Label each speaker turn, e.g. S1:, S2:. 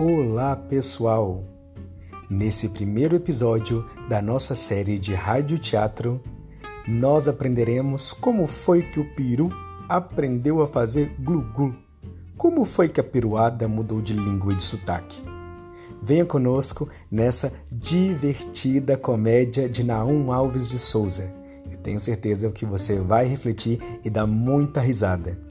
S1: Olá, pessoal! Nesse primeiro episódio da nossa série de rádio teatro, nós aprenderemos como foi que o peru aprendeu a fazer glu-glu. Como foi que a peruada mudou de língua e de sotaque? Venha conosco nessa divertida comédia de Naum Alves de Souza. Eu tenho certeza que você vai refletir e dar muita risada.